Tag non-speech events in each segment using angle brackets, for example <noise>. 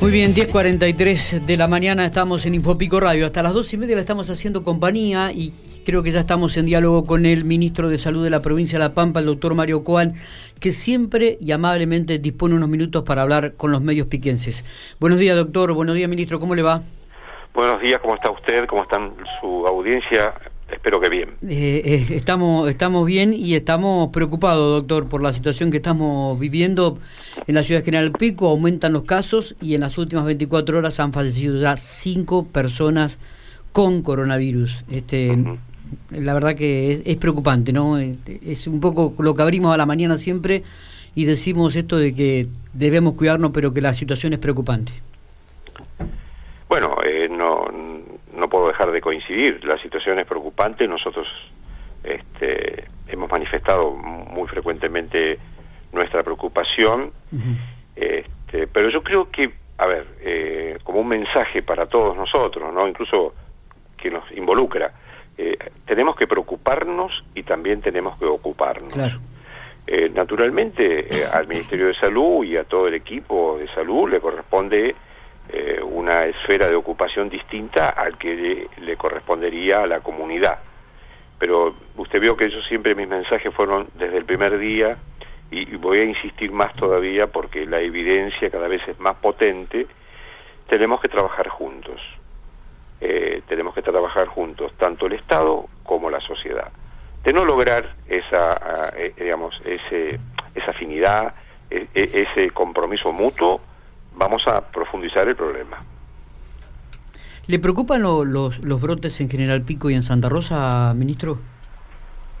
Muy bien, 10.43 de la mañana estamos en Infopico Radio. Hasta las dos y media le estamos haciendo compañía y creo que ya estamos en diálogo con el ministro de Salud de la provincia de La Pampa, el doctor Mario Coan, que siempre y amablemente dispone unos minutos para hablar con los medios piquenses. Buenos días, doctor. Buenos días, ministro. ¿Cómo le va? Buenos días. ¿Cómo está usted? ¿Cómo está su audiencia? Espero que bien. Eh, eh, estamos, estamos bien y estamos preocupados, doctor, por la situación que estamos viviendo en la ciudad de General Pico. Aumentan los casos y en las últimas 24 horas han fallecido ya cinco personas con coronavirus. Este, La verdad que es, preocupante, ¿no? Es un poco lo que abrimos a la mañana siempre y decimos esto de que debemos cuidarnos, pero que la situación es preocupante. Bueno, eh, no no puedo dejar de coincidir. La situación es preocupante. Nosotros este, hemos manifestado muy frecuentemente nuestra preocupación. este, pero yo creo que, a ver, eh, como un mensaje para todos nosotros, no, incluso que nos involucra, eh, tenemos que preocuparnos y también tenemos que ocuparnos. Eh, naturalmente, al Ministerio de Salud y a todo el equipo de salud le corresponde eh, una esfera de ocupación distinta al que le, correspondería a la comunidad. Pero usted vio que yo siempre mis mensajes fueron desde el primer día y, voy a insistir más todavía porque la evidencia cada vez es más potente, tenemos que trabajar juntos. Eh, tenemos que trabajar juntos, tanto el Estado como la sociedad. De no lograr esa, eh, digamos, ese, esa afinidad, e, e, ese compromiso mutuo, vamos a profundizar el problema. ¿Le preocupan los, los brotes en General Pico y en Santa Rosa, ministro?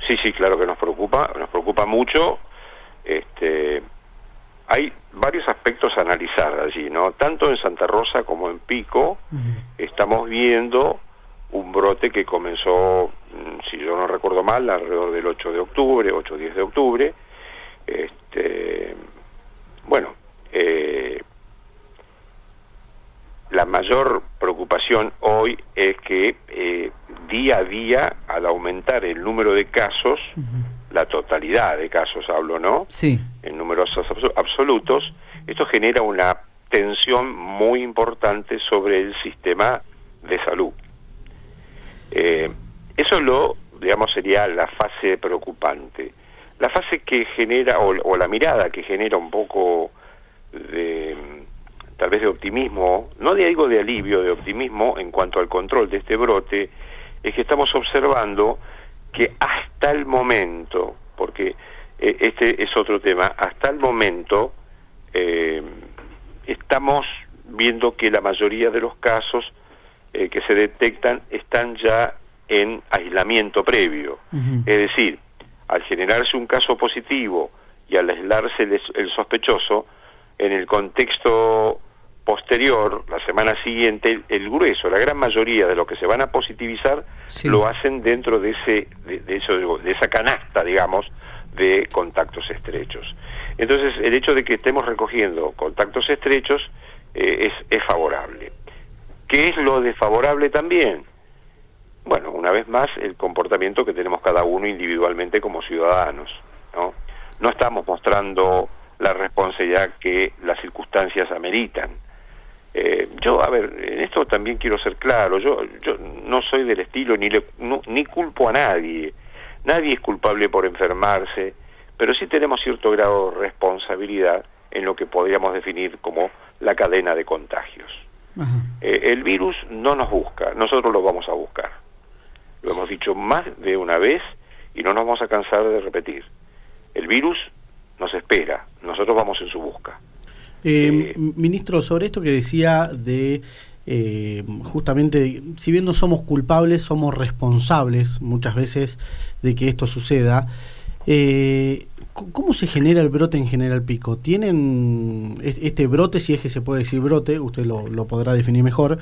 Sí, sí, claro que nos preocupa, nos preocupa mucho. Este, hay varios aspectos a analizar allí, ¿no? Tanto en Santa Rosa como en Pico estamos viendo un brote que comenzó, mm, si yo no recuerdo mal, alrededor del 8 de octubre, 8 o 10 de octubre. Este, bueno, eh, la mayor hoy es que eh, día a día, al aumentar el número de casos, la totalidad de casos hablo, ¿no? Sí. En números absolutos, esto genera una tensión muy importante sobre el sistema de salud. Eh, eso lo, digamos, sería la fase preocupante. La fase que genera, o la mirada que genera un poco de tal vez de optimismo, no digo de alivio, de optimismo en cuanto al control de este brote, es que estamos observando que hasta el momento, porque eh, este es otro tema, hasta el momento eh, estamos viendo que la mayoría de los casos eh, que se detectan están ya en aislamiento previo. Es decir, al generarse un caso positivo y al aislarse el sospechoso, en el contexto posterior, la semana siguiente, el, grueso, la gran mayoría de los que se van a positivizar lo hacen dentro de ese de, eso, de esa canasta, digamos, de contactos estrechos. Entonces, el hecho de que estemos recogiendo contactos estrechos eh, es, es favorable. ¿Qué es lo desfavorable también? Bueno, una vez más, el comportamiento que tenemos cada uno individualmente como ciudadanos. No, no estamos mostrando la responsabilidad que las circunstancias ameritan. Eh, yo, a ver, en esto también quiero ser claro, yo, yo no soy del estilo ni, le, ni culpo a nadie, nadie es culpable por enfermarse, pero sí tenemos cierto grado de responsabilidad en lo que podríamos definir como la cadena de contagios. Eh, el virus no nos busca, nosotros lo vamos a buscar. Lo hemos dicho más de una vez y no nos vamos a cansar de repetir. El virus nos espera, nosotros vamos en su busca. Eh, eh, ministro, sobre esto que decía de eh, justamente, si bien no somos culpables, somos responsables muchas veces de que esto suceda. ¿Cómo se genera el brote en General Pico? ¿Tienen este brote, si es que se puede decir brote, usted lo, podrá definir mejor,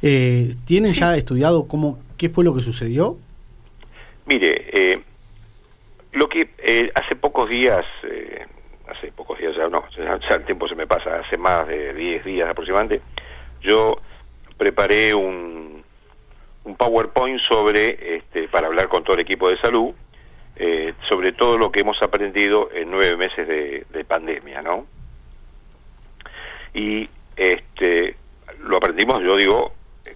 ¿tienen ya estudiado cómo, qué fue lo que sucedió? Mire, lo que hace pocos días hace pocos días ya, no, ya, el tiempo se me pasa, hace más de 10 días aproximadamente, yo preparé un, un PowerPoint sobre, este, para hablar con todo el equipo de salud, eh, sobre todo lo que hemos aprendido en nueve meses de, pandemia, ¿no? Y este, lo aprendimos, yo digo,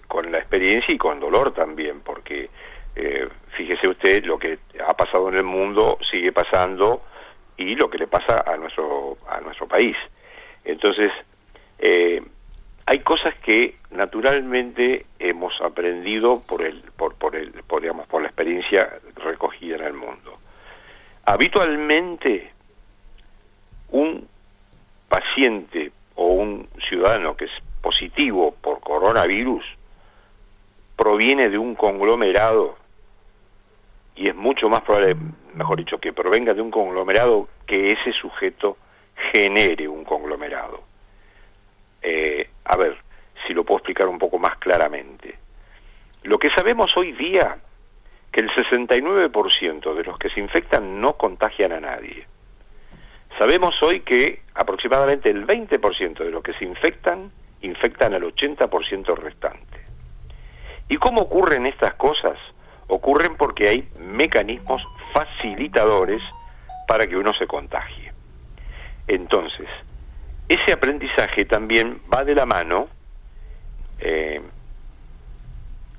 con la experiencia y con dolor también, porque eh, fíjese usted lo que ha pasado en el mundo sigue pasando y lo que le pasa a nuestro a nuestro país. Entonces eh, hay cosas que naturalmente hemos aprendido por el por por el por, digamos, por la experiencia recogida en el mundo. Habitualmente un paciente o un ciudadano que es positivo por coronavirus proviene de un conglomerado y es mucho más probable, mejor dicho, que provenga de un conglomerado que ese sujeto genere un conglomerado. Eh, a ver, si lo puedo explicar un poco más claramente. Lo que sabemos hoy día, que el 69% de los que se infectan no contagian a nadie. Sabemos hoy que aproximadamente el 20% de los que se infectan infectan al 80% restante. ¿Y cómo ocurren estas cosas? Ocurren porque hay mecanismos facilitadores para que uno se contagie. Entonces, ese aprendizaje también va de la mano eh,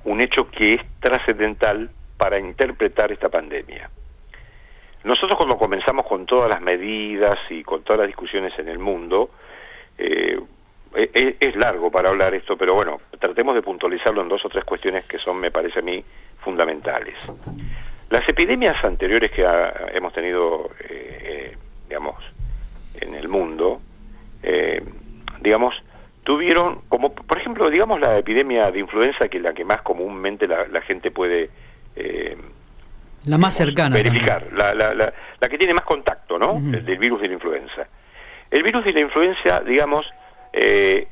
un hecho que es trascendental para interpretar esta pandemia. Nosotros cuando comenzamos con todas las medidas y con todas las discusiones en el mundo, eh, e, e, es, largo para hablar esto, pero bueno, tratemos de puntualizarlo en dos o tres cuestiones que son, me parece a mí, fundamentales. Las epidemias anteriores que hemos tenido, eh, eh, digamos, en el mundo, eh, digamos, tuvieron, como por ejemplo, digamos, la epidemia de influenza, que es la que más comúnmente la, gente puede... la más cercana. Verificar, la, la, la, que tiene más contacto, ¿no? el, del virus de la influenza. El virus de la influenza, digamos, eh,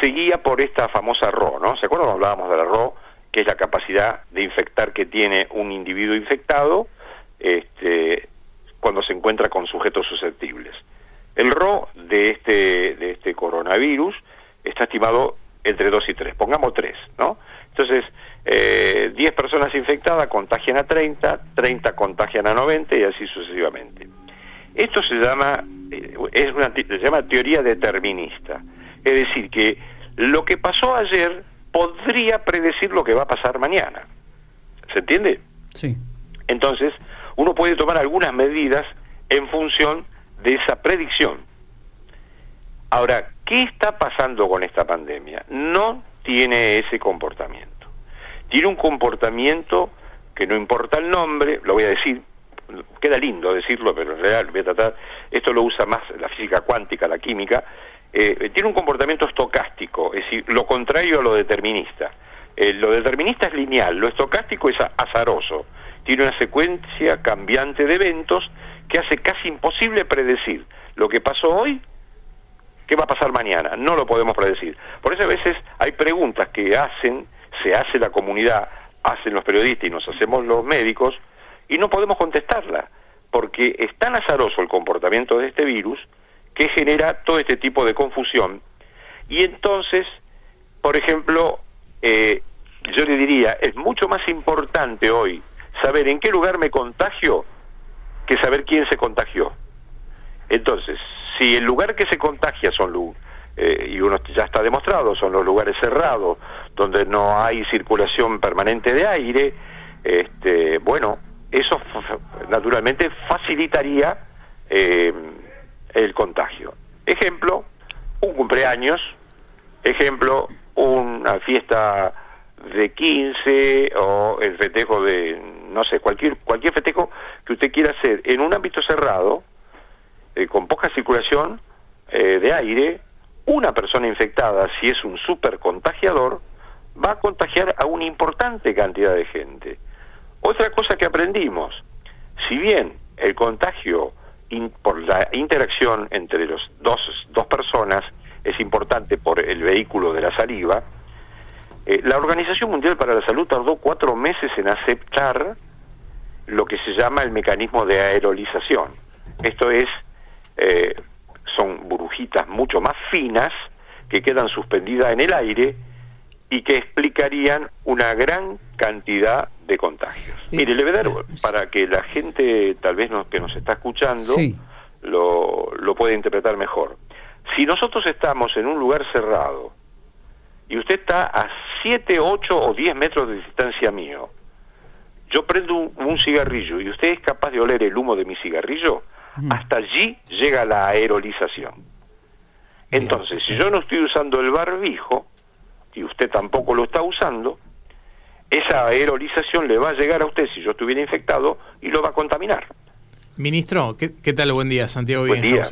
seguía por esta famosa RO, ¿no? ¿Se acuerdan cuando hablábamos de la RO? Que es la capacidad de infectar que tiene un individuo infectado este, cuando se encuentra con sujetos susceptibles. El RO de este, de este coronavirus está estimado entre 2 y 3, pongamos 3, ¿no? Entonces, eh, 10 personas infectadas contagian a 30, 30 contagian a 90 y así sucesivamente. Esto se llama, eh, es una, se llama teoría determinista. Es decir, que lo que pasó ayer podría predecir lo que va a pasar mañana. ¿Se entiende? Sí. Entonces, uno puede tomar algunas medidas en función de esa predicción. Ahora, ¿qué está pasando con esta pandemia? No tiene ese comportamiento. Tiene un comportamiento que no importa el nombre, lo voy a decir, queda lindo decirlo, pero en realidad voy a tratar, esto lo usa más la física cuántica, la química, eh, tiene un comportamiento estocástico, es decir, lo contrario a lo determinista. Eh, lo determinista es lineal, lo estocástico es azaroso, tiene una secuencia cambiante de eventos que hace casi imposible predecir lo que pasó hoy, qué va a pasar mañana, no lo podemos predecir. Por eso a veces hay preguntas que hacen, se hace la comunidad, hacen los periodistas y nos hacemos los médicos, y no podemos contestarla, porque es tan azaroso el comportamiento de este virus que genera todo este tipo de confusión. Y entonces, por ejemplo, eh, yo le diría, es mucho más importante hoy saber en qué lugar me contagio que saber quién se contagió. Entonces, si el lugar que se contagia son eh, y uno ya está demostrado, son los lugares cerrados, donde no hay circulación permanente de aire, este, bueno, eso naturalmente facilitaría eh, el contagio. Ejemplo, un cumpleaños, ejemplo, una fiesta de 15 o el festejo de, no sé, cualquier, cualquier festejo que usted quiera hacer en un ámbito cerrado, eh, con poca circulación eh, de aire, una persona infectada, si es un super contagiador, va a contagiar a una importante cantidad de gente. Otra cosa que aprendimos, si bien el contagio por la interacción entre los dos, dos personas es importante por el vehículo de la saliva, eh, la Organización Mundial para la Salud tardó cuatro meses en aceptar lo que se llama el mecanismo de aerolización. Esto es, eh, son burbujitas mucho más finas que quedan suspendidas en el aire y que explicarían una gran cantidad de contagios. Mire, le voy a dar, para que la gente tal vez que nos está escuchando lo, lo pueda interpretar mejor. Si nosotros estamos en un lugar cerrado, y usted está a 7, 8 o 10 metros de distancia mío, yo prendo un, cigarrillo y usted es capaz de oler el humo de mi cigarrillo, hasta allí llega la aerolización. Entonces, si yo no estoy usando el barbijo, y usted tampoco lo está usando, esa aerolización le va a llegar a usted si yo estuviera infectado y lo va a contaminar. Ministro, ¿qué, tal? Buen día, Santiago Buen día.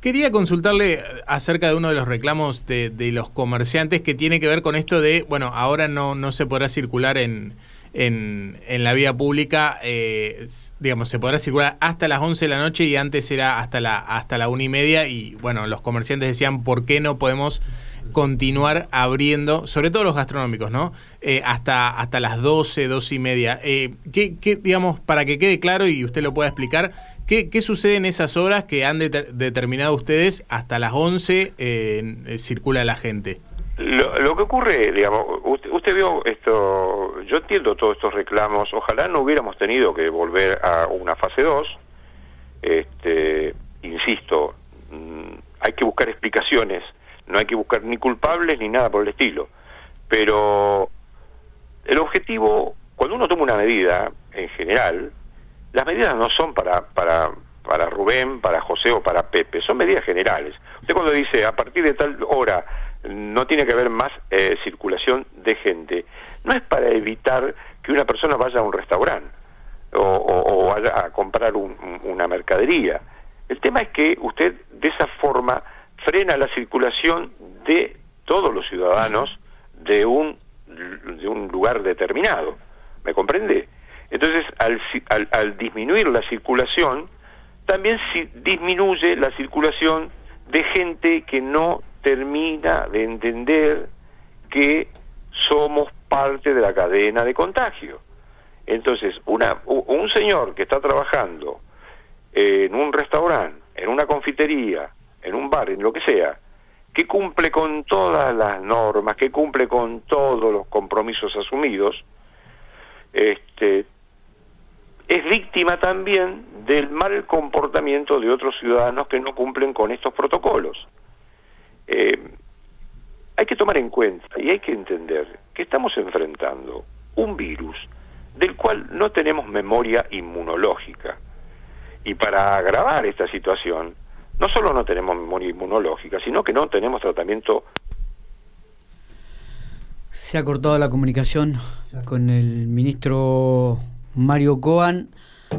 Quería consultarle acerca de uno de los reclamos de, de, los comerciantes que tiene que ver con esto de, bueno, ahora no, no se podrá circular en, en, en la vía pública, eh, digamos, se podrá circular hasta las 11 de la noche y antes era hasta la, hasta la una y media y, bueno, los comerciantes decían, ¿por qué no podemos continuar abriendo, sobre todo los gastronómicos, ¿no? Eh, hasta, hasta las 12, 12 y media. Eh, ¿qué, ¿qué, digamos, para que quede claro y usted lo pueda explicar, qué, qué sucede en esas horas que han determinado ustedes hasta las 11 eh, circula la gente? Lo, lo, que ocurre, digamos, usted, usted vio esto, yo entiendo todos estos reclamos, ojalá no hubiéramos tenido que volver a una fase 2, este, insisto, mm, hay que buscar explicaciones no hay que buscar ni culpables ni nada por el estilo. Pero el objetivo, cuando uno toma una medida, en general, las medidas no son para, para, para Rubén, para José o para Pepe, son medidas generales. Usted cuando dice a partir de tal hora no tiene que haber más eh, circulación de gente, no es para evitar que una persona vaya a un restaurante o, vaya a comprar una mercadería. El tema es que usted de esa forma frena la circulación de todos los ciudadanos de un, de un lugar determinado. ¿Me comprende? Entonces, al, al, disminuir la circulación, también si disminuye la circulación de gente que no termina de entender que somos parte de la cadena de contagio. Entonces, una, un señor que está trabajando en un restaurante, en una confitería, en un bar, en lo que sea, que cumple con todas las normas, que cumple con todos los compromisos asumidos, este, es víctima también del mal comportamiento de otros ciudadanos que no cumplen con estos protocolos. Eh, hay que tomar en cuenta y hay que entender que estamos enfrentando un virus del cual no tenemos memoria inmunológica. Y para agravar esta situación, no solo no tenemos memoria inmunológica, sino que no tenemos tratamiento. Se ha cortado la comunicación con el ministro Mario Coan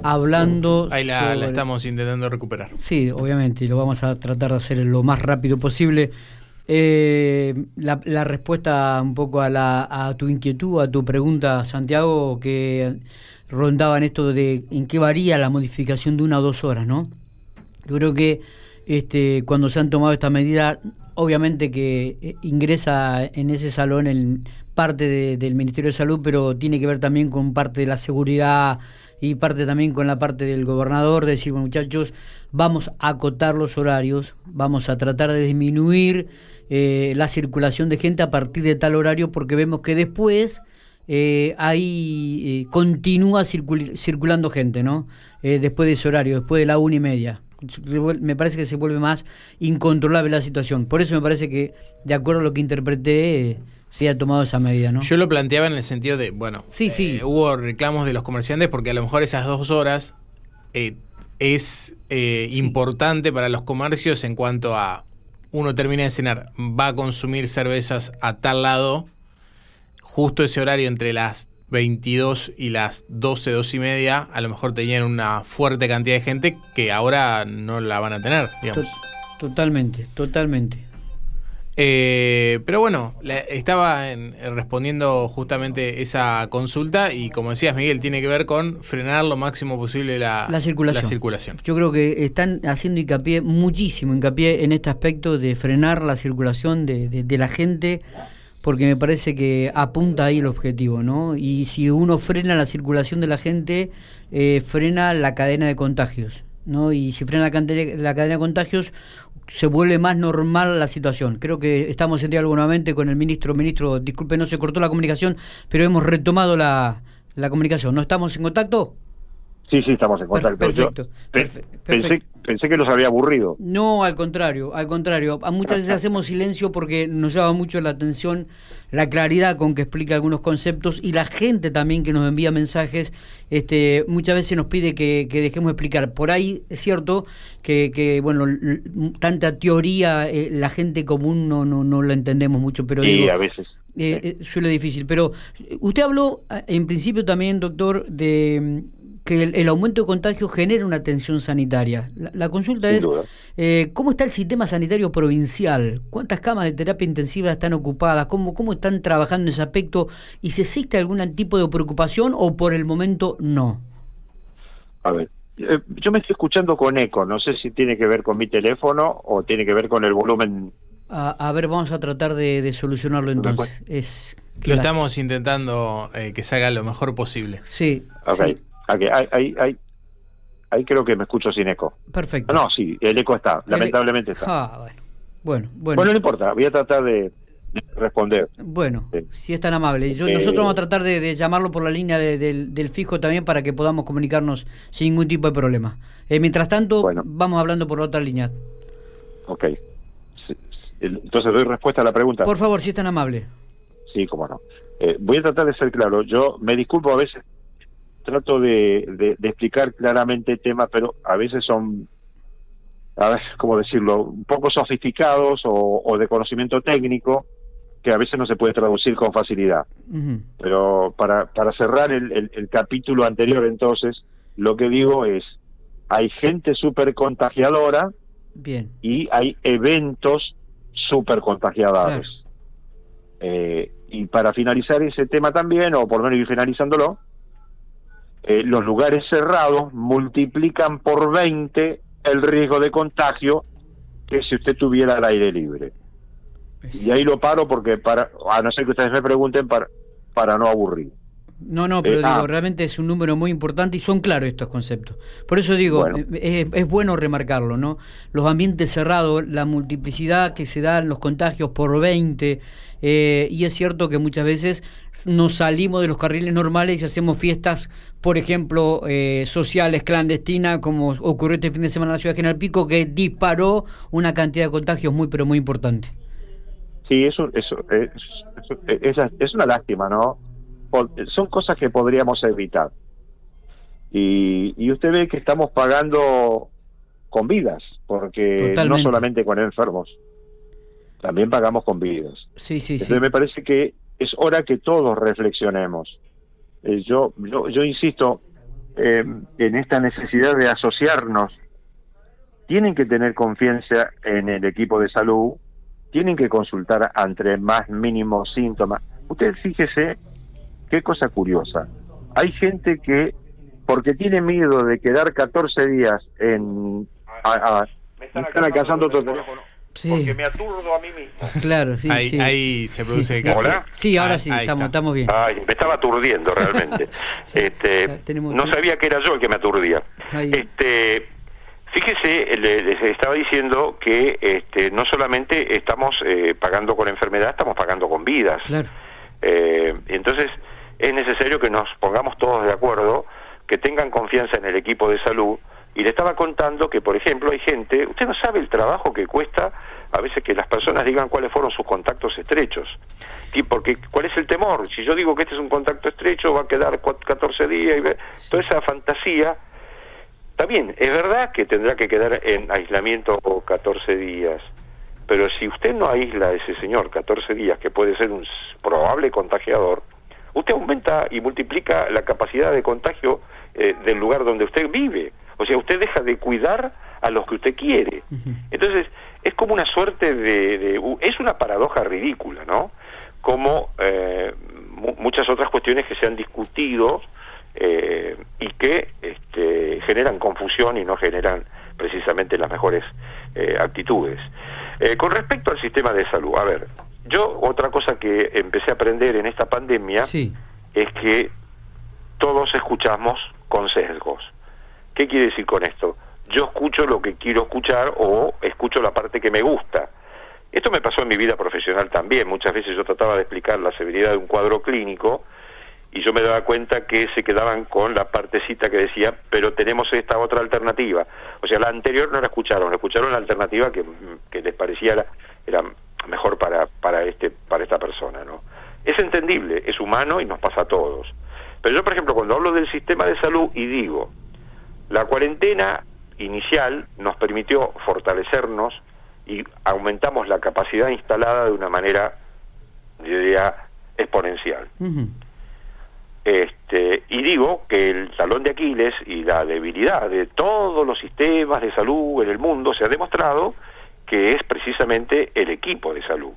hablando. Ahí la, estamos intentando recuperar. Sí, obviamente, y lo vamos a tratar de hacer lo más rápido posible. Eh, la, la, respuesta un poco a, la, a tu inquietud, a tu pregunta, Santiago, que rondaban esto de en qué varía la modificación de una o dos horas, ¿no? Yo creo que este, cuando se han tomado esta medida, obviamente que eh, ingresa en ese salón el, parte del Ministerio de Salud, pero tiene que ver también con parte de la seguridad y parte también con la parte del gobernador, de decir, muchachos, vamos a acotar los horarios, vamos a tratar de disminuir eh, la circulación de gente a partir de tal horario, porque vemos que después eh, ahí continúa circulando gente, ¿no? después de ese horario, después de la una y media me parece que se vuelve más incontrolable la situación. Por eso me parece que, de acuerdo a lo que interpreté, eh, se ha tomado esa medida, ¿no? Yo lo planteaba en el sentido de, bueno, sí, sí. Eh, hubo reclamos de los comerciantes porque a lo mejor esas dos horas eh, es importante para los comercios en cuanto a uno termina de cenar, va a consumir cervezas a tal lado, justo ese horario entre las 22 y las 12, 12 y media, a lo mejor tenían una fuerte cantidad de gente que ahora no la van a tener, digamos. Totalmente, totalmente. Eh, pero bueno, estaba respondiendo justamente esa consulta y como decías Miguel, tiene que ver con frenar lo máximo posible la, circulación. Yo creo que están haciendo hincapié, muchísimo hincapié en este aspecto de frenar la circulación de, de la gente porque me parece que apunta ahí el objetivo, ¿no? Y si uno frena la circulación de la gente, eh, frena la cadena de contagios, ¿no? Y si frena la, la, cadena de contagios, se vuelve más normal la situación. Creo que estamos en diálogo nuevamente con el ministro. Ministro, disculpe, no se cortó la comunicación, pero hemos retomado la, la comunicación. ¿No estamos en contacto? Sí, sí, estamos en contacto. Perfecto. Pensé, pensé, que los había aburrido. No, al contrario, al contrario. Muchas veces <laughs> hacemos silencio porque nos llama mucho la atención la claridad con que explica algunos conceptos y la gente también que nos envía mensajes este, muchas veces nos pide que, dejemos explicar. Por ahí es cierto que, que bueno, tanta teoría eh, la gente común no, no, no la entendemos mucho, pero... Sí, a veces. Eh, eh, suele difícil, pero usted habló en principio también, doctor, de que el, aumento de contagio genera una tensión sanitaria. La, consulta es, eh, ¿cómo está el sistema sanitario provincial? ¿Cuántas camas de terapia intensiva están ocupadas? ¿Cómo, ¿Cómo están trabajando en ese aspecto? ¿Y si existe algún tipo de preocupación o por el momento no? A ver, eh, yo me estoy escuchando con eco, no sé si tiene que ver con mi teléfono o tiene que ver con el volumen. A, ver, vamos a tratar de, solucionarlo entonces. Es lo estamos intentando eh, que se haga lo mejor posible. Sí. Okay. Okay, ahí, ahí, ahí, creo que me escucho sin eco. Perfecto. No, sí, el eco está, lamentablemente está. Ah, bueno. Bueno, bueno. no importa, voy a tratar de, responder. Bueno, si es tan amable. Yo, nosotros vamos a tratar de, llamarlo por la línea del, fijo también para que podamos comunicarnos sin ningún tipo de problema. Eh, mientras tanto, vamos hablando por la otra línea. Ok. Entonces doy respuesta a la pregunta. Por favor, si es tan amable. Sí, cómo no. Eh, voy a tratar de ser claro. Yo me disculpo a veces trato de, explicar claramente temas, pero a veces son, a ver, ¿cómo decirlo?, un poco sofisticados o, de conocimiento técnico que a veces no se puede traducir con facilidad. Pero para, para cerrar el, el, capítulo anterior, entonces, lo que digo es, hay gente súper contagiadora Bien. y hay eventos súper contagiadores. Eh, y para finalizar ese tema también, o por lo menos ir finalizándolo, eh, los lugares cerrados multiplican por 20 el riesgo de contagio que si usted tuviera el aire libre. Y ahí lo paro porque, para a no ser que ustedes me pregunten, para, para no aburrir. No, no, pero eh, digo, ah. realmente es un número muy importante y son claros estos conceptos. Por eso digo, eh, Es, bueno remarcarlo, ¿no? Los ambientes cerrados, la multiplicidad que se da en los contagios por 20, eh, y es cierto que muchas veces nos salimos de los carriles normales y hacemos fiestas, por ejemplo, sociales, clandestinas, como ocurrió este fin de semana en la ciudad de General Pico, que disparó una cantidad de contagios muy, pero muy importante. Sí, eso, eso, es, es una lástima, ¿no? Son cosas que podríamos evitar. Y, y usted ve que estamos pagando con vidas, porque no solamente con enfermos, también pagamos con vidas. Sí, sí, Entonces me parece que es hora que todos reflexionemos. Eh, yo, yo, yo insisto eh, en esta necesidad de asociarnos. Tienen que tener confianza en el equipo de salud, tienen que consultar ante más mínimos síntomas. Usted fíjese qué cosa curiosa. Hay gente que, porque tiene miedo de quedar 14 días en... me están, alcanzando otro teléfono. Porque me aturdo a mí mismo. Claro, sí, ahí, sí. Ahí se produce sí. el ¿Hola? Sí, ahora ah, sí, estamos, estamos bien. Ay, me estaba aturdiendo realmente. <laughs> este, no sabía que era yo el que me aturdía. Este, fíjese, les estaba diciendo que este, no solamente estamos eh, pagando con enfermedad, estamos pagando con vidas. Claro. Eh, entonces, es necesario que nos pongamos todos de acuerdo, que tengan confianza en el equipo de salud. Y le estaba contando que, por ejemplo, hay gente, usted no sabe el trabajo que cuesta a veces que las personas digan cuáles fueron sus contactos estrechos. Y porque, ¿cuál es el temor? Si yo digo que este es un contacto estrecho, va a quedar 14 días, y toda esa fantasía. Bien, es verdad que tendrá que quedar en aislamiento 14 días, pero si usted no aísla a ese señor 14 días, que puede ser un probable contagiador, usted aumenta y multiplica la capacidad de contagio eh, del lugar donde usted vive. O sea, usted deja de cuidar a los que usted quiere. Entonces, es como una suerte de... es una paradoja ridícula, ¿no? Como eh, muchas otras cuestiones que se han discutido eh, y que este, generan confusión y no generan precisamente las mejores actitudes. con respecto al sistema de salud, a ver, yo otra cosa que empecé a aprender en esta pandemia es que todos escuchamos con sesgos. ¿Qué quiere decir con esto? Yo escucho lo que quiero escuchar o escucho la parte que me gusta. Esto me pasó en mi vida profesional también. Muchas veces yo trataba de explicar la severidad de un cuadro clínico y yo me daba cuenta que se quedaban con la partecita que decía, pero tenemos esta otra alternativa. O sea, la anterior no la escucharon, la escucharon la alternativa que, que les parecía era, mejor para, para, este, para esta persona, ¿no? Es entendible, es humano y nos pasa a todos. Pero yo, por ejemplo, cuando hablo del sistema de salud y digo, la cuarentena inicial nos permitió fortalecernos y aumentamos la capacidad instalada de una manera, diría, exponencial. Este, y digo que el talón de Aquiles y la debilidad de todos los sistemas de salud en el mundo se ha demostrado que es precisamente el equipo de salud.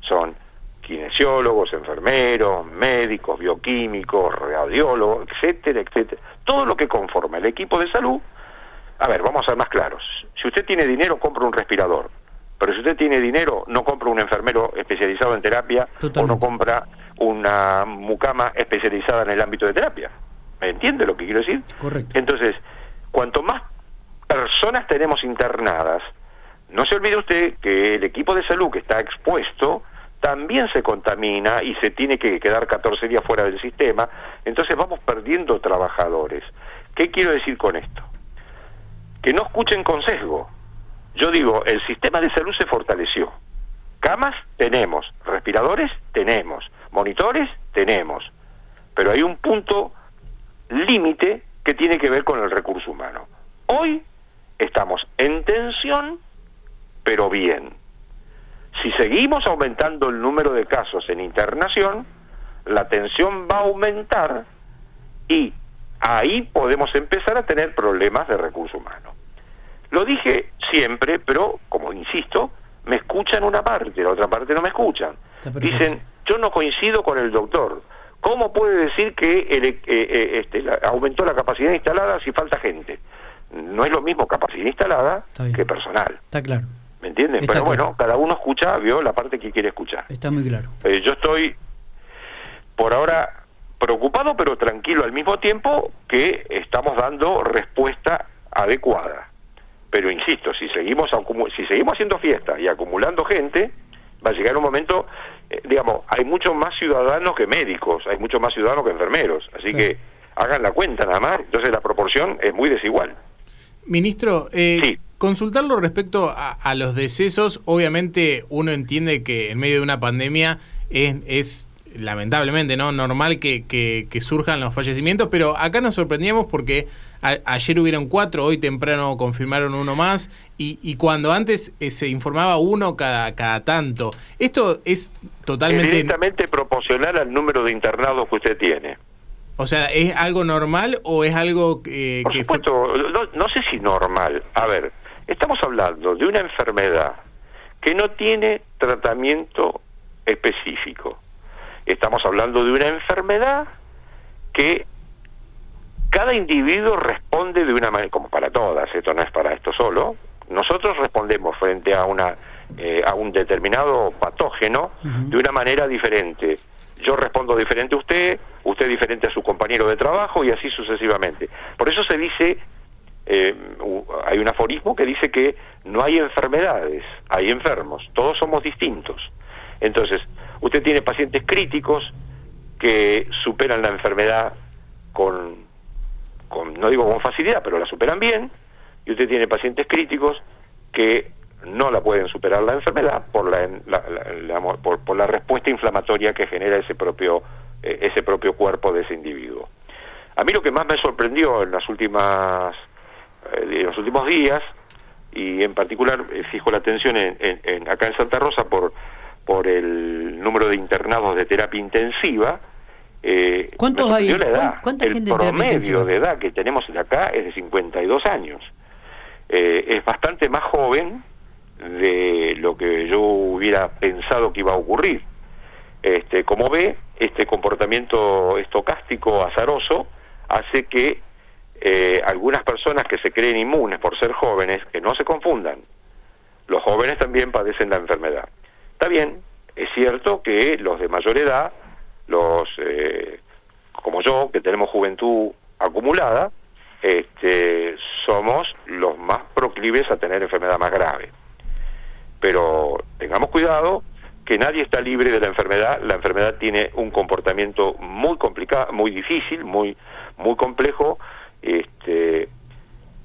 Son kinesiólogos, enfermeros, médicos, bioquímicos, radiólogos, etcétera, etcétera. Todo lo que conforma el equipo de salud. A ver, vamos a ser más claros. Si usted tiene dinero, compra un respirador. Pero si usted tiene dinero, no compra un enfermero especializado en terapia o no compra una mucama especializada en el ámbito de terapia. ¿Me entiende lo que quiero decir? Correcto. Entonces, cuanto más personas tenemos internadas, no se olvide usted que el equipo de salud que está expuesto también se contamina y se tiene que quedar 14 días fuera del sistema, entonces vamos perdiendo trabajadores. ¿Qué quiero decir con esto? Que no escuchen con sesgo. Yo digo, el sistema de salud se fortaleció. Camas tenemos, respiradores tenemos, monitores tenemos, pero hay un punto límite que tiene que ver con el recurso humano. Hoy estamos en tensión, pero bien. Si seguimos aumentando el número de casos en internación, la tensión va a aumentar y ahí podemos empezar a tener problemas de recurso humano. Lo dije siempre, pero como insisto, me escuchan una parte, la otra parte no me escuchan. Dicen, yo no coincido con el doctor. ¿Cómo puede decir que eh, eh, este, aumentó la capacidad instalada si falta gente? No es lo mismo capacidad instalada que personal. Está claro. ¿Me entiendes? Pero bueno, cada uno escucha, vio la parte que quiere escuchar. Está muy claro. Eh, yo estoy, por ahora, preocupado, pero tranquilo al mismo tiempo que estamos dando respuesta adecuada. Pero insisto, si seguimos, si seguimos haciendo fiestas y acumulando gente, va a llegar un momento, eh, digamos, hay muchos más ciudadanos que médicos, hay muchos más ciudadanos que enfermeros, así que hagan la cuenta nada más, entonces la proporción es muy desigual. Ministro, eh, consultarlo respecto a, los decesos, obviamente uno entiende que en medio de una pandemia es, es lamentablemente no normal que, que, surjan los fallecimientos, pero acá nos sorprendíamos porque ayer hubieron cuatro, hoy temprano confirmaron uno más, y, y cuando antes eh, se informaba uno cada, cada tanto. Esto es totalmente... directamente proporcional al número de internados que usted tiene. O sea, ¿es algo normal o es algo que... Por supuesto, no, sé si normal. A ver, estamos hablando de una enfermedad que no tiene tratamiento específico. Estamos hablando de una enfermedad que cada individuo responde de una manera, como para todas, esto no es para esto solo, nosotros respondemos frente a una eh, a un determinado patógeno de una manera diferente. Yo respondo diferente a usted, usted diferente a su compañero de trabajo y así sucesivamente. Por eso se dice, eh, hay un aforismo que dice que no hay enfermedades, hay enfermos, todos somos distintos. Entonces, usted tiene pacientes críticos que superan la enfermedad con, con no digo con facilidad, pero la superan bien, y usted tiene pacientes críticos que no la pueden superar la enfermedad por la, por, la respuesta inflamatoria que genera ese propio eh, ese propio cuerpo de ese individuo. A mí lo que más me sorprendió en las últimas en los últimos días y en particular eh, fijo la atención en, acá en Santa Rosa por por el número de internados de terapia intensiva. ¿Cuántos hay? La edad. ¿Cuánta el promedio de edad que tenemos acá es de 52 años. es bastante más joven de lo que yo hubiera pensado que iba a ocurrir. Este, como ve, este comportamiento estocástico azaroso hace que eh, algunas personas que se creen inmunes por ser jóvenes, que no se confundan, los jóvenes también padecen la enfermedad. Está bien, es cierto que los de mayor edad, los eh, como yo, que tenemos juventud acumulada, este, somos los más proclives a tener enfermedad más grave. Pero tengamos cuidado que nadie está libre de la enfermedad, la enfermedad tiene un comportamiento muy complicado, muy difícil, muy muy complejo, este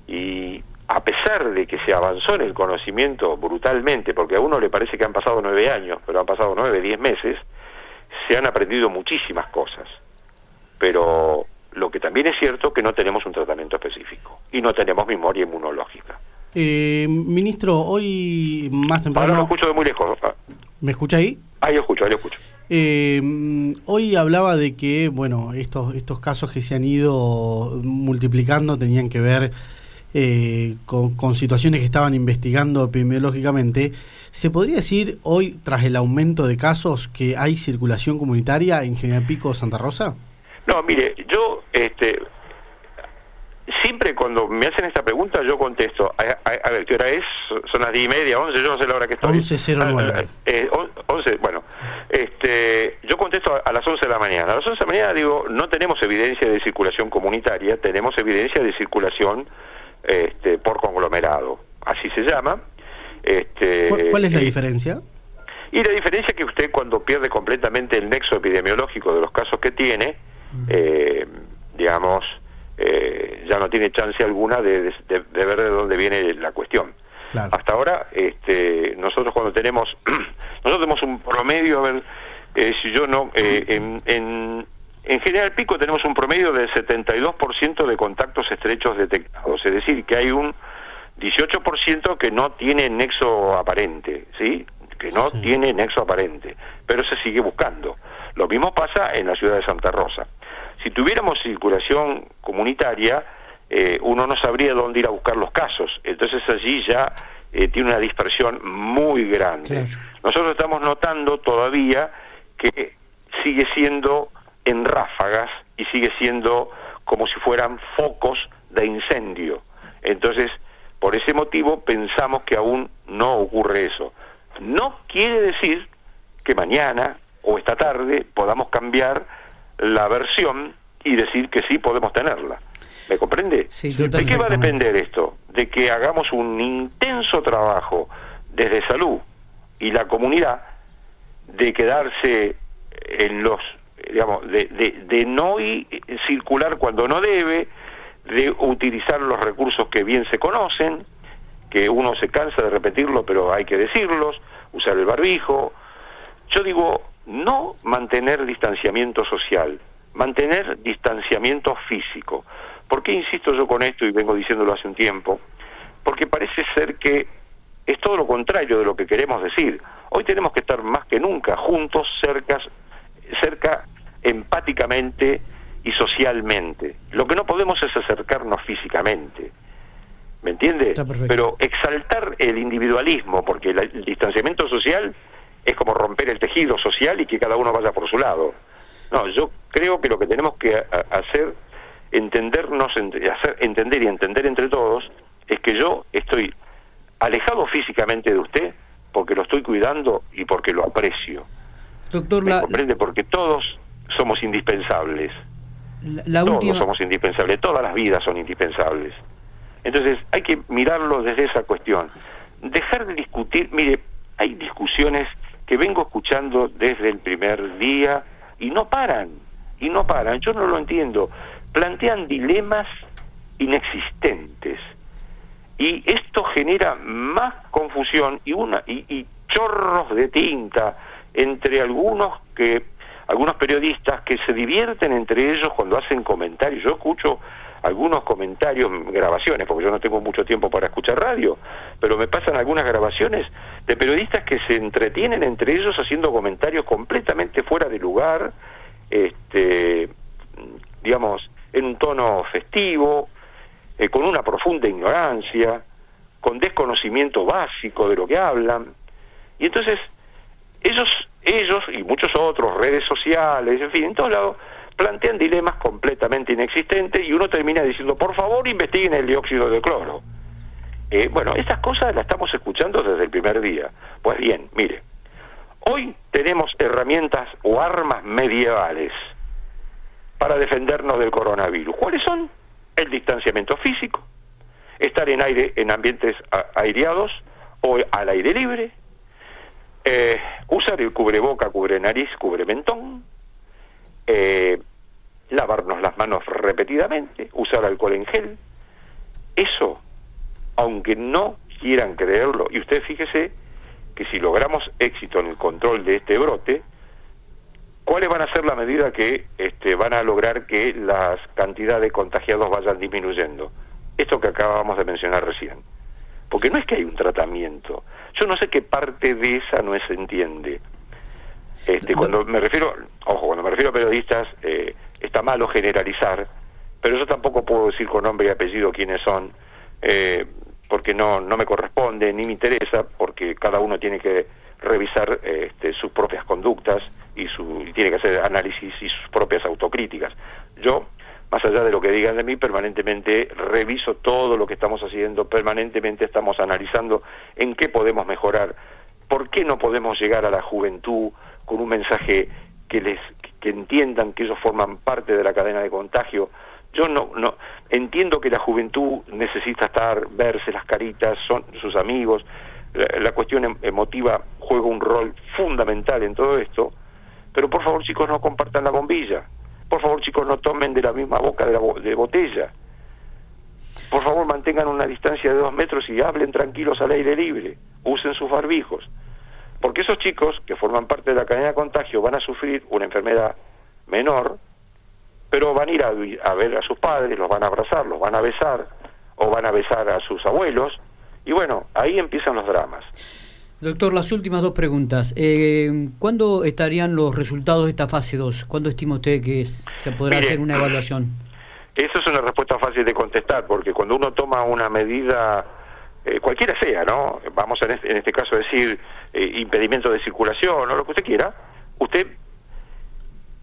y a pesar de que se avanzó en el conocimiento brutalmente, porque a uno le parece que han pasado nueve años, pero han pasado nueve, diez meses, se han aprendido muchísimas cosas. Pero lo que también es cierto que no tenemos un tratamiento específico y no tenemos memoria inmunológica. Eh, ministro, hoy más temprano... Ahora lo escucho de muy lejos. ¿Me escucha ahí? Ahí lo escucho, ahí lo escucho. Eh, hoy hablaba de que, bueno, estos, estos casos que se han ido multiplicando tenían que ver eh, con, situaciones que estaban investigando epidemiológicamente. ¿Se podría decir hoy, tras el aumento de casos, que hay circulación comunitaria en General Pico Santa Rosa? No, mire, yo este, siempre cuando me hacen esta pregunta yo contesto, a, ver, ¿qué hora es? Son las 10 y media, 11, yo no sé la hora que estoy. 11.09. Eh, 11, bueno, este, yo contesto a, las 11 de la mañana. A las 11 de la mañana digo, no tenemos evidencia de circulación comunitaria, tenemos evidencia de circulación este, por conglomerado, así se llama. Este, ¿Cuál, es la diferencia? Y la diferencia es que usted cuando pierde completamente el nexo epidemiológico de los casos que tiene, eh, digamos, eh, ya no tiene chance alguna de, ver de dónde viene la cuestión. Hasta ahora, este, nosotros cuando tenemos, <clears throat> nosotros tenemos un promedio, a ver, eh, si yo no, eh, en, en, en, General Pico tenemos un promedio del 72% de contactos estrechos detectados, es decir, que hay un 18% que no tiene nexo aparente, ¿sí? Que no tiene nexo aparente, pero se sigue buscando. Lo mismo pasa en la ciudad de Santa Rosa. Si tuviéramos circulación comunitaria, eh, uno no sabría dónde ir a buscar los casos. Entonces allí ya eh, tiene una dispersión muy grande. Nosotros estamos notando todavía que sigue siendo en ráfagas y sigue siendo como si fueran focos de incendio. Entonces, por ese motivo pensamos que aún no ocurre eso. No quiere decir que mañana o esta tarde podamos cambiar la versión y decir que sí podemos tenerla. ¿Me comprende? ¿De qué va a depender esto? De que hagamos un intenso trabajo desde salud y la comunidad de quedarse en los, digamos, de, de, de no circular cuando no debe, de utilizar los recursos que bien se conocen, que uno se cansa de repetirlo, pero hay que decirlos, usar el barbijo. Yo digo, no mantener distanciamiento social, mantener distanciamiento físico. ¿Por qué insisto yo con esto y vengo diciéndolo hace un tiempo? Porque parece ser que es todo lo contrario de lo que queremos decir. Hoy tenemos que estar más que nunca juntos, cerca, cerca empáticamente y socialmente. Lo que no podemos es acercarnos físicamente. ¿Me entiende? Pero exaltar el individualismo, porque el distanciamiento social es como romper el tejido social y que cada uno vaya por su lado. No, yo creo que lo que tenemos que hacer, entendernos, hacer entender y entender entre todos, es que yo estoy alejado físicamente de usted porque lo estoy cuidando y porque lo aprecio. Doctor, ¿Me comprende? Porque todos somos indispensables. todos somos indispensables, todas las vidas son indispensables. Entonces hay que mirarlo desde esa cuestión. Dejar de discutir, mire, hay discusiones que vengo escuchando desde el primer día y no paran, y no paran, yo no lo entiendo. Plantean dilemas inexistentes y esto genera más confusión y una y, chorros de tinta entre algunos que algunos periodistas que se divierten entre ellos cuando hacen comentarios. Yo escucho algunos comentarios, grabaciones, porque yo no tengo mucho tiempo para escuchar radio, pero me pasan algunas grabaciones de periodistas que se entretienen entre ellos haciendo comentarios completamente fuera de lugar, este, digamos, en un tono festivo, eh, con una profunda ignorancia, con desconocimiento básico de lo que hablan. Y entonces, ellos, ellos y muchos otros, redes sociales, en fin, en todos lados, plantean dilemas completamente inexistentes y uno termina diciendo, por favor, investiguen el dióxido de cloro. Eh, bueno, estas cosas las estamos escuchando desde el primer día. Pues bien, mire, hoy tenemos herramientas o armas medievales para defendernos del coronavirus. ¿Cuáles son? El distanciamiento físico, estar en aire en ambientes aireados o al aire libre, eh, usar el cubreboca, cubre nariz, cubre mentón, eh, lavarnos las manos repetidamente, usar alcohol en gel. Eso, aunque no quieran creerlo, y usted fíjese que si logramos éxito en el control de este brote, ¿cuáles van a ser las medidas que este, van a lograr que las cantidades de contagiados vayan disminuyendo? Esto que acabamos de mencionar recién. Porque no es que hay un tratamiento. Yo no sé qué parte de esa no se entiende. Este, cuando me refiero, ojo, cuando me refiero a periodistas, eh, está malo generalizar, pero yo tampoco puedo decir con nombre y apellido quiénes son, eh, porque no, no me corresponde ni me interesa, porque cada uno tiene que revisar este, sus propias conductas y, su, y tiene que hacer análisis y sus propias autocríticas. Yo, más allá de lo que digan de mí, permanentemente reviso todo lo que estamos haciendo, permanentemente estamos analizando en qué podemos mejorar, por qué no podemos llegar a la juventud con un mensaje que les que entiendan que ellos forman parte de la cadena de contagio. Yo no, no entiendo que la juventud necesita estar, verse las caritas, son sus amigos. La, cuestión em, emotiva juega un rol fundamental en todo esto. Pero por favor, chicos, no compartan la bombilla. Por favor, chicos, no tomen de la misma boca de la de botella. Por favor, mantengan una distancia de dos metros y hablen tranquilos al aire libre. Usen sus barbijos. Porque esos chicos que forman parte de la cadena de contagio van a sufrir una enfermedad menor, pero van a ir a, ver a sus padres, los van a abrazar, los van a besar, o van a besar a sus abuelos, y bueno, ahí empiezan los dramas. Doctor, las últimas dos preguntas. Eh, ¿Cuándo estarían los resultados de esta fase 2? ¿Cuándo estima usted que se podrá hacer una <clears throat> evaluación? Eso es una respuesta fácil de contestar, porque cuando uno toma una medida eh, cualquiera sea, ¿no? Vamos en este, en este caso a decir eh, impedimento de circulación o lo que usted quiera, usted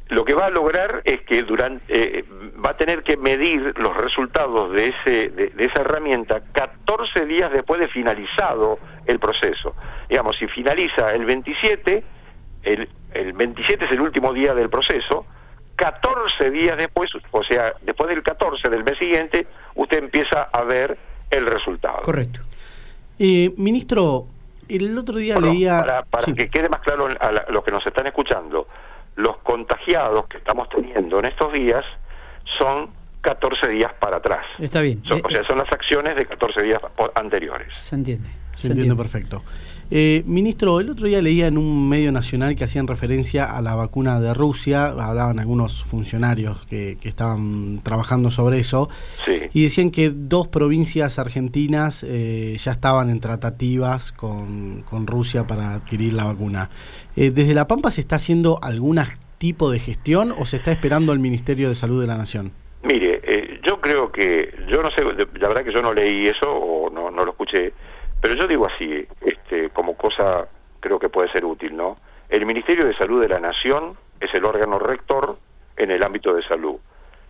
lo que va a lograr es que durante eh, va a tener que medir los resultados de ese de, esa herramienta 14 días después de finalizado el proceso. Digamos, si finaliza el 27, el, el 27 es el último día del proceso, 14 días después, o sea, después del 14 del mes siguiente, usted empieza a ver el resultado. Correcto. Eh, ministro, el otro día leía... Para, que quede más claro a, los que nos están escuchando, los contagiados que estamos teniendo en estos días son 14 días para atrás. Está bien. o sea, son las acciones de 14 días anteriores. Se entiende. Se, entiende perfecto. Eh, ministro, el otro día leía en un medio nacional que hacían referencia a la vacuna de Rusia, hablaban algunos funcionarios que, estaban trabajando sobre eso, y decían que dos provincias argentinas eh, ya estaban en tratativas con, Rusia para adquirir la vacuna. Eh, ¿Desde La Pampa se está haciendo algún tipo de gestión o se está esperando al Ministerio de Salud de la Nación? Mire, yo creo que, yo no sé, la verdad que yo no leí eso o no, no lo escuché, pero yo digo así, este, como cosa creo que puede ser útil, ¿no? El Ministerio de Salud de la Nación es el órgano rector en el ámbito de salud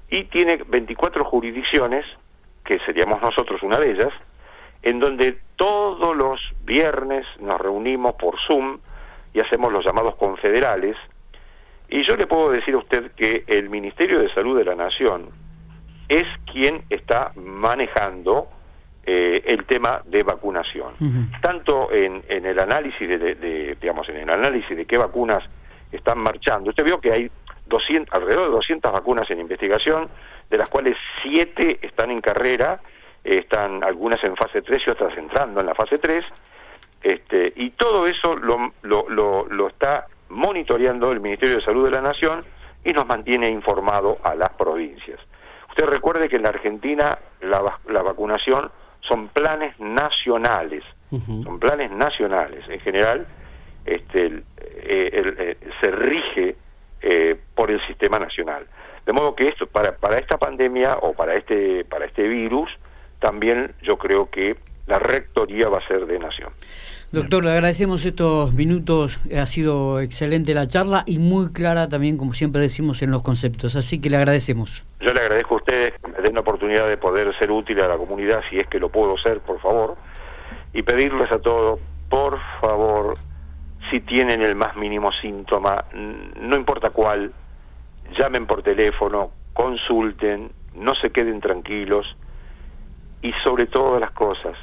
y tiene 24 jurisdicciones, que seríamos nosotros una de ellas, en donde todos los viernes nos reunimos por Zoom y hacemos los llamados confederales. Y yo le puedo decir a usted que el Ministerio de Salud de la Nación es quien está manejando eh, el tema de vacunación. Tanto en, en, el análisis de, digamos, en el análisis de qué vacunas están marchando. Usted vio que hay 200, alrededor de 200 vacunas en investigación, de las cuales 7 están en carrera, están algunas en fase 3 y otras entrando en la fase 3, este, y todo eso lo, lo, lo, lo está monitoreando el Ministerio de Salud de la Nación y nos mantiene informado a las provincias. Usted recuerde que en la Argentina la, la vacunación son planes nacionales, son planes nacionales. En general, este, el, eh, eh, se rige eh, por el sistema nacional. De modo que esto, para, para esta pandemia o para este, para este virus, también yo creo que la rectoría va a ser de nación. Doctor, le agradecemos estos minutos, ha sido excelente la charla y muy clara también, como siempre decimos, en los conceptos, así que le agradecemos. Yo le agradezco a ustedes me den la oportunidad de poder ser útil a la comunidad, si es que lo puedo ser, por favor, y pedirles a todos, por favor, si tienen el más mínimo síntoma, no importa cuál, llamen por teléfono, consulten, no se queden tranquilos y sobre todas las cosas,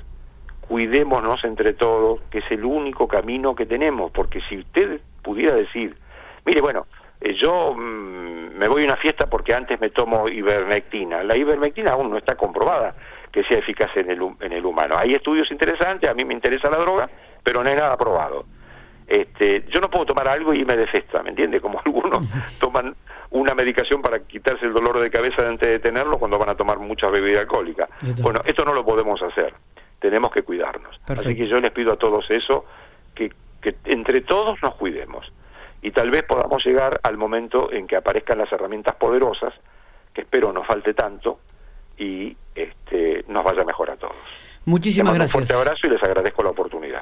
cuidémonos entre todos, que es el único camino que tenemos, porque si usted pudiera decir, mire, bueno, eh, yo mm, me voy a una fiesta porque antes me tomo ivermectina. La ivermectina aún no está comprobada que sea eficaz en el, en el humano. Hay estudios interesantes, a mí me interesa la droga, pero no hay nada probado. Este, yo no puedo tomar algo y irme de festa, ¿me entiende? Como <laughs> algunos <laughs> toman una medicación para quitarse el dolor de cabeza antes de tenerlo cuando van a tomar mucha bebida alcohólica. Bueno, esto no lo podemos hacer. Tenemos que cuidarnos. Así que yo les pido a todos eso, que, que entre todos nos cuidemos. Y tal vez podamos llegar al momento en que aparezcan las herramientas poderosas, que espero no falte tanto, y este, nos vaya mejor a todos. Muchísimas gracias. Un fuerte abrazo y les agradezco la oportunidad.